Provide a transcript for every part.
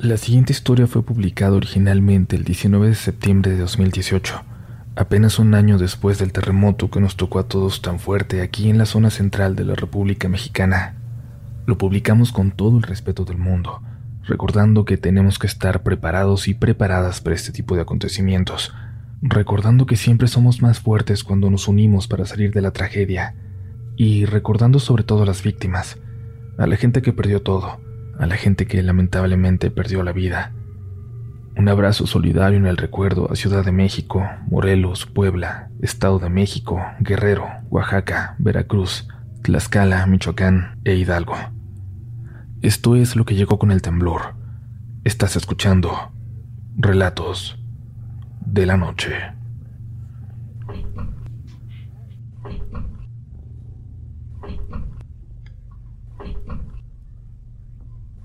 La siguiente historia fue publicada originalmente el 19 de septiembre de 2018, apenas un año después del terremoto que nos tocó a todos tan fuerte aquí en la zona central de la República Mexicana. Lo publicamos con todo el respeto del mundo, recordando que tenemos que estar preparados y preparadas para este tipo de acontecimientos, recordando que siempre somos más fuertes cuando nos unimos para salir de la tragedia, y recordando sobre todo a las víctimas, a la gente que perdió todo, a la gente que lamentablemente perdió la vida. Un abrazo solidario en el recuerdo a Ciudad de México, Morelos, Puebla, Estado de México, Guerrero, Oaxaca, Veracruz, Tlaxcala, Michoacán e Hidalgo. Esto es lo que llegó con el temblor. Estás escuchando Relatos de la Noche.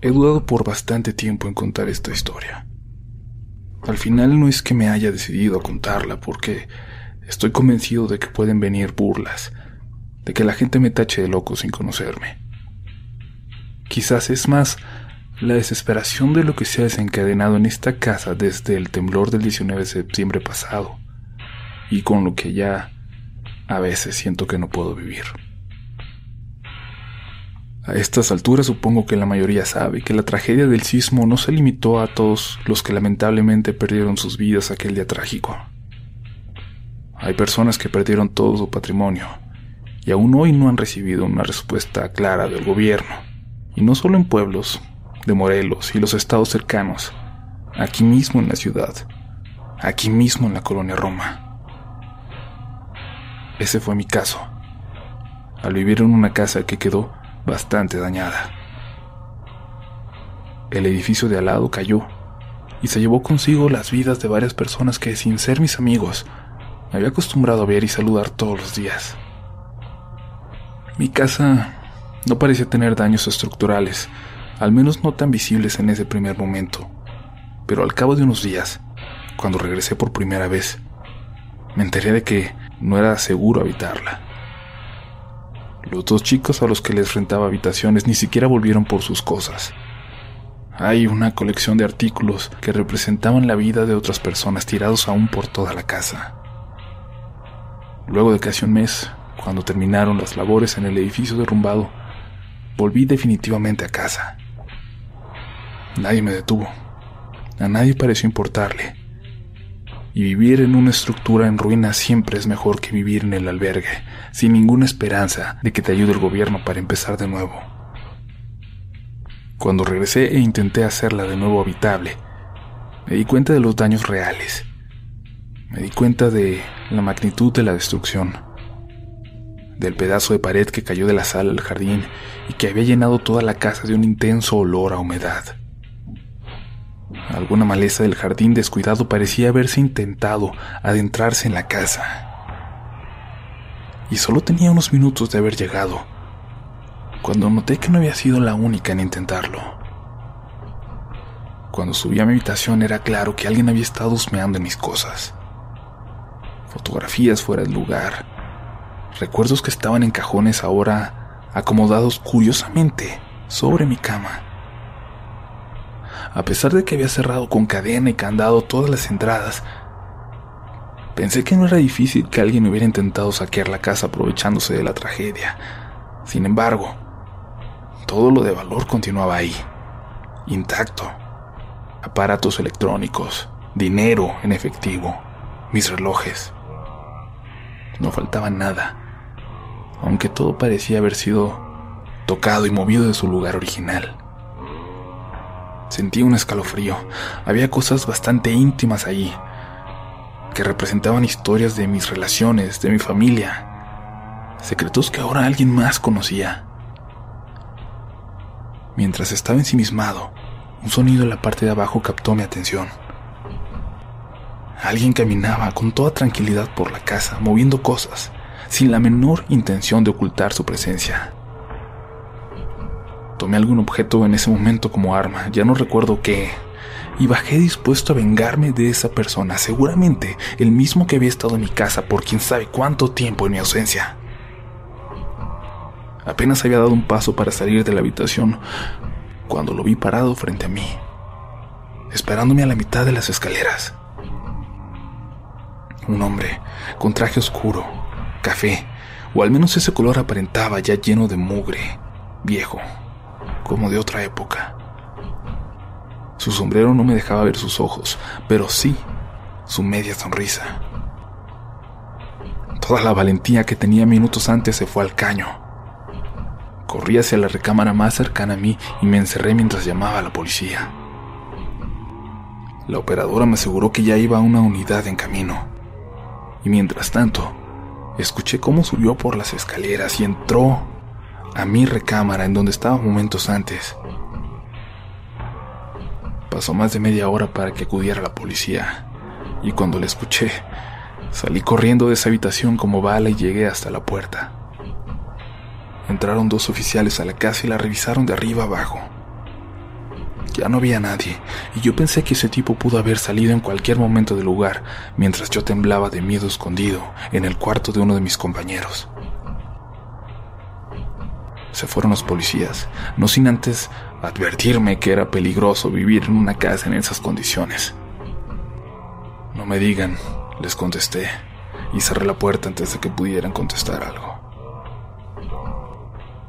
He dudado por bastante tiempo en contar esta historia. Al final no es que me haya decidido a contarla porque estoy convencido de que pueden venir burlas, de que la gente me tache de loco sin conocerme. Quizás es más la desesperación de lo que se ha desencadenado en esta casa desde el temblor del 19 de septiembre pasado y con lo que ya a veces siento que no puedo vivir. A estas alturas supongo que la mayoría sabe que la tragedia del sismo no se limitó a todos los que lamentablemente perdieron sus vidas aquel día trágico. Hay personas que perdieron todo su patrimonio y aún hoy no han recibido una respuesta clara del gobierno, y no solo en pueblos de Morelos y los estados cercanos, aquí mismo en la ciudad, aquí mismo en la colonia Roma. Ese fue mi caso, al vivir en una casa que quedó bastante dañada. El edificio de al lado cayó y se llevó consigo las vidas de varias personas que, sin ser mis amigos, me había acostumbrado a ver y saludar todos los días. Mi casa no parecía tener daños estructurales, al menos no tan visibles en ese primer momento, pero al cabo de unos días, cuando regresé por primera vez, me enteré de que no era seguro habitarla. Los dos chicos a los que les rentaba habitaciones ni siquiera volvieron por sus cosas. Hay una colección de artículos que representaban la vida de otras personas tirados aún por toda la casa. Luego de casi un mes, cuando terminaron las labores en el edificio derrumbado, volví definitivamente a casa. Nadie me detuvo. A nadie pareció importarle. Y vivir en una estructura en ruinas siempre es mejor que vivir en el albergue, sin ninguna esperanza de que te ayude el gobierno para empezar de nuevo. Cuando regresé e intenté hacerla de nuevo habitable, me di cuenta de los daños reales. Me di cuenta de la magnitud de la destrucción, del pedazo de pared que cayó de la sala al jardín y que había llenado toda la casa de un intenso olor a humedad. Alguna maleza del jardín descuidado parecía haberse intentado adentrarse en la casa. Y solo tenía unos minutos de haber llegado, cuando noté que no había sido la única en intentarlo. Cuando subí a mi habitación era claro que alguien había estado husmeando en mis cosas. Fotografías fuera del lugar, recuerdos que estaban en cajones ahora acomodados curiosamente sobre mi cama a pesar de que había cerrado con cadena y candado todas las entradas. Pensé que no era difícil que alguien hubiera intentado saquear la casa aprovechándose de la tragedia. Sin embargo, todo lo de valor continuaba ahí, intacto. Aparatos electrónicos, dinero en efectivo, mis relojes. No faltaba nada, aunque todo parecía haber sido tocado y movido de su lugar original. Sentí un escalofrío. Había cosas bastante íntimas allí, que representaban historias de mis relaciones, de mi familia, secretos que ahora alguien más conocía. Mientras estaba ensimismado, un sonido en la parte de abajo captó mi atención. Alguien caminaba con toda tranquilidad por la casa, moviendo cosas, sin la menor intención de ocultar su presencia. Tomé algún objeto en ese momento como arma, ya no recuerdo qué, y bajé dispuesto a vengarme de esa persona, seguramente el mismo que había estado en mi casa por quién sabe cuánto tiempo en mi ausencia. Apenas había dado un paso para salir de la habitación cuando lo vi parado frente a mí, esperándome a la mitad de las escaleras. Un hombre con traje oscuro, café, o al menos ese color aparentaba ya lleno de mugre, viejo, como de otra época. Su sombrero no me dejaba ver sus ojos, pero sí su media sonrisa. Toda la valentía que tenía minutos antes se fue al caño. Corrí hacia la recámara más cercana a mí y me encerré mientras llamaba a la policía. La operadora me aseguró que ya iba una unidad en camino. Y mientras tanto, escuché cómo subió por las escaleras y entró a mi recámara en donde estaba momentos antes. Pasó más de media hora para que acudiera la policía, y cuando la escuché, salí corriendo de esa habitación como bala y llegué hasta la puerta. Entraron dos oficiales a la casa y la revisaron de arriba abajo. Ya no había nadie, y yo pensé que ese tipo pudo haber salido en cualquier momento del lugar, mientras yo temblaba de miedo escondido en el cuarto de uno de mis compañeros. Se fueron los policías, no sin antes advertirme que era peligroso vivir en una casa en esas condiciones. No me digan, les contesté, y cerré la puerta antes de que pudieran contestar algo.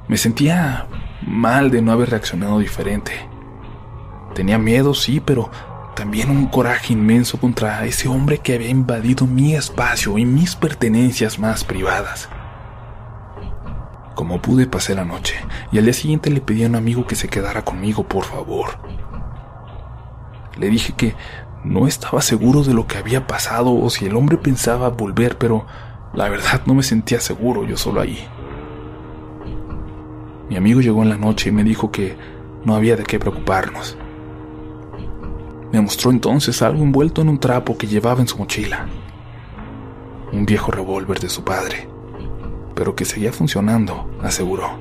Me sentía mal de no haber reaccionado diferente. Tenía miedo, sí, pero también un coraje inmenso contra ese hombre que había invadido mi espacio y mis pertenencias más privadas. Como pude, pasé la noche y al día siguiente le pedí a un amigo que se quedara conmigo, por favor. Le dije que no estaba seguro de lo que había pasado o si el hombre pensaba volver, pero la verdad no me sentía seguro yo solo ahí. Mi amigo llegó en la noche y me dijo que no había de qué preocuparnos. Me mostró entonces algo envuelto en un trapo que llevaba en su mochila. Un viejo revólver de su padre pero que seguía funcionando, aseguró.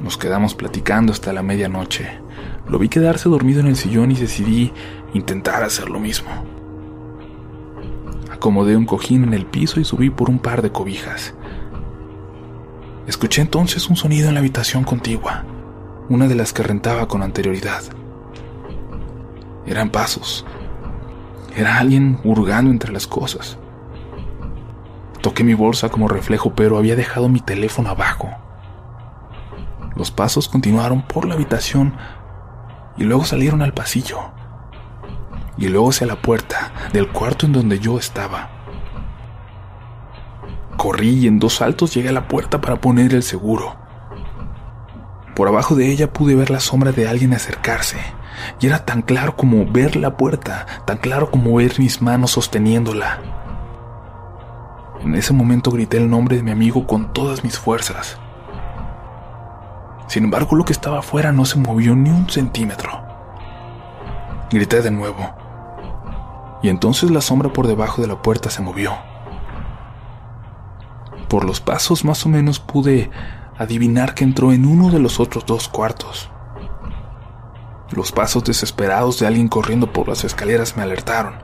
Nos quedamos platicando hasta la medianoche. Lo vi quedarse dormido en el sillón y decidí intentar hacer lo mismo. Acomodé un cojín en el piso y subí por un par de cobijas. Escuché entonces un sonido en la habitación contigua, una de las que rentaba con anterioridad. Eran pasos. Era alguien hurgando entre las cosas. Toqué mi bolsa como reflejo, pero había dejado mi teléfono abajo. Los pasos continuaron por la habitación y luego salieron al pasillo. Y luego hacia la puerta del cuarto en donde yo estaba. Corrí y en dos saltos llegué a la puerta para poner el seguro. Por abajo de ella pude ver la sombra de alguien acercarse, y era tan claro como ver la puerta, tan claro como ver mis manos sosteniéndola. En ese momento grité el nombre de mi amigo con todas mis fuerzas. Sin embargo, lo que estaba afuera no se movió ni un centímetro. Grité de nuevo. Y entonces la sombra por debajo de la puerta se movió. Por los pasos más o menos pude adivinar que entró en uno de los otros dos cuartos. Los pasos desesperados de alguien corriendo por las escaleras me alertaron.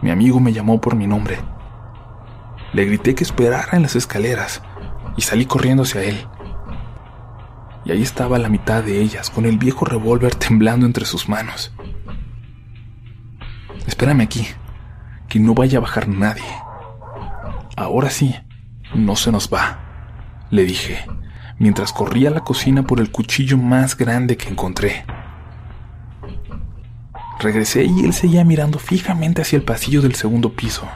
Mi amigo me llamó por mi nombre. Le grité que esperara en las escaleras y salí corriendo hacia él. Y ahí estaba la mitad de ellas, con el viejo revólver temblando entre sus manos. Espérame aquí, que no vaya a bajar nadie. Ahora sí, no se nos va, le dije, mientras corría a la cocina por el cuchillo más grande que encontré. Regresé y él seguía mirando fijamente hacia el pasillo del segundo piso.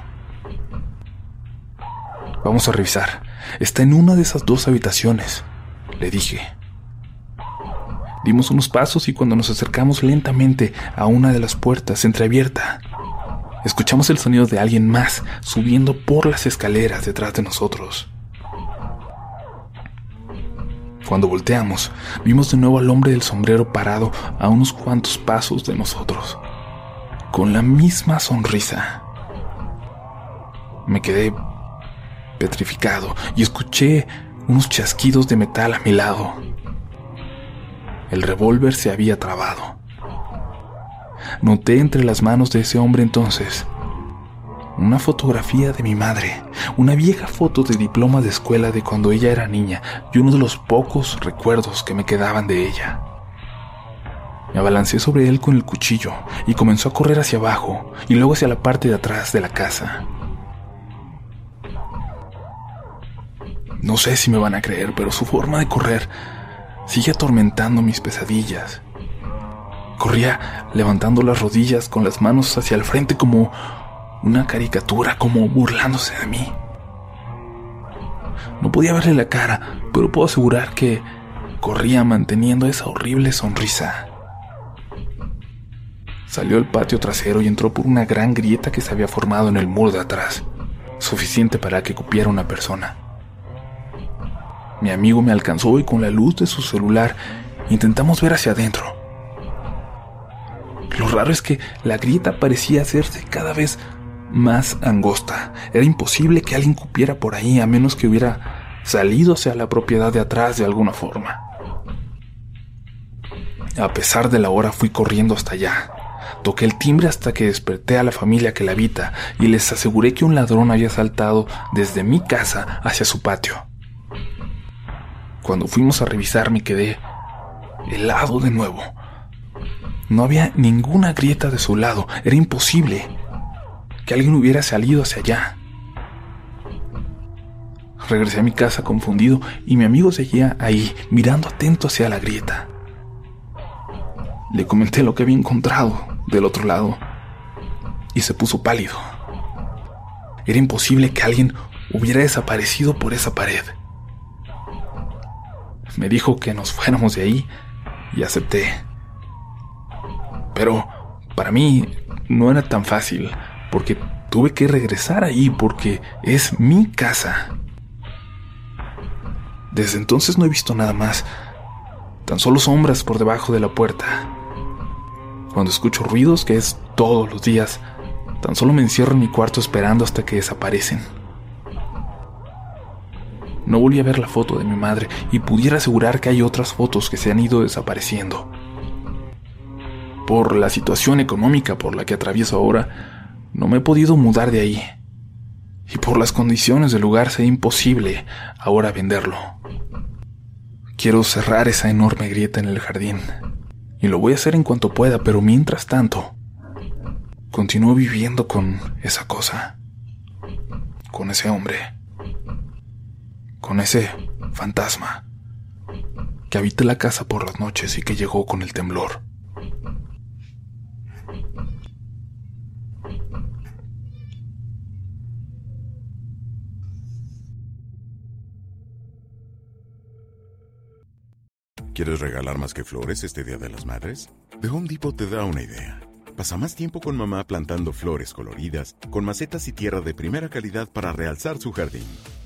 Vamos a revisar. Está en una de esas dos habitaciones, le dije. Dimos unos pasos y cuando nos acercamos lentamente a una de las puertas entreabierta, escuchamos el sonido de alguien más subiendo por las escaleras detrás de nosotros. Cuando volteamos, vimos de nuevo al hombre del sombrero parado a unos cuantos pasos de nosotros, con la misma sonrisa. Me quedé petrificado y escuché unos chasquidos de metal a mi lado. El revólver se había trabado. Noté entre las manos de ese hombre entonces una fotografía de mi madre, una vieja foto de diploma de escuela de cuando ella era niña y uno de los pocos recuerdos que me quedaban de ella. Me abalancé sobre él con el cuchillo y comenzó a correr hacia abajo y luego hacia la parte de atrás de la casa. No sé si me van a creer, pero su forma de correr sigue atormentando mis pesadillas. Corría levantando las rodillas con las manos hacia el frente como una caricatura, como burlándose de mí. No podía verle la cara, pero puedo asegurar que corría manteniendo esa horrible sonrisa. Salió al patio trasero y entró por una gran grieta que se había formado en el muro de atrás, suficiente para que cupiera una persona. Mi amigo me alcanzó y con la luz de su celular intentamos ver hacia adentro. Lo raro es que la grieta parecía hacerse cada vez más angosta. Era imposible que alguien cupiera por ahí a menos que hubiera salido hacia la propiedad de atrás de alguna forma. A pesar de la hora fui corriendo hasta allá. Toqué el timbre hasta que desperté a la familia que la habita y les aseguré que un ladrón había saltado desde mi casa hacia su patio. Cuando fuimos a revisar me quedé helado de nuevo. No había ninguna grieta de su lado, era imposible que alguien hubiera salido hacia allá. Regresé a mi casa confundido y mi amigo seguía ahí, mirando atento hacia la grieta. Le comenté lo que había encontrado del otro lado y se puso pálido. Era imposible que alguien hubiera desaparecido por esa pared. Me dijo que nos fuéramos de ahí y acepté. Pero para mí no era tan fácil, porque tuve que regresar ahí porque es mi casa. Desde entonces no he visto nada más, tan solo sombras por debajo de la puerta. Cuando escucho ruidos, que es todos los días, tan solo me encierro en mi cuarto esperando hasta que desaparecen. No volví a ver la foto de mi madre y pudiera asegurar que hay otras fotos que se han ido desapareciendo. Por la situación económica por la que atravieso ahora, no me he podido mudar de ahí. Y por las condiciones del lugar sea imposible ahora venderlo. Quiero cerrar esa enorme grieta en el jardín. Y lo voy a hacer en cuanto pueda, pero mientras tanto, continúo viviendo con esa cosa. Con ese hombre con ese fantasma que habita la casa por las noches y que llegó con el temblor. ¿Quieres regalar más que flores este Día de las Madres? The Home Depot te da una idea. Pasa más tiempo con mamá plantando flores coloridas, con macetas y tierra de primera calidad para realzar su jardín.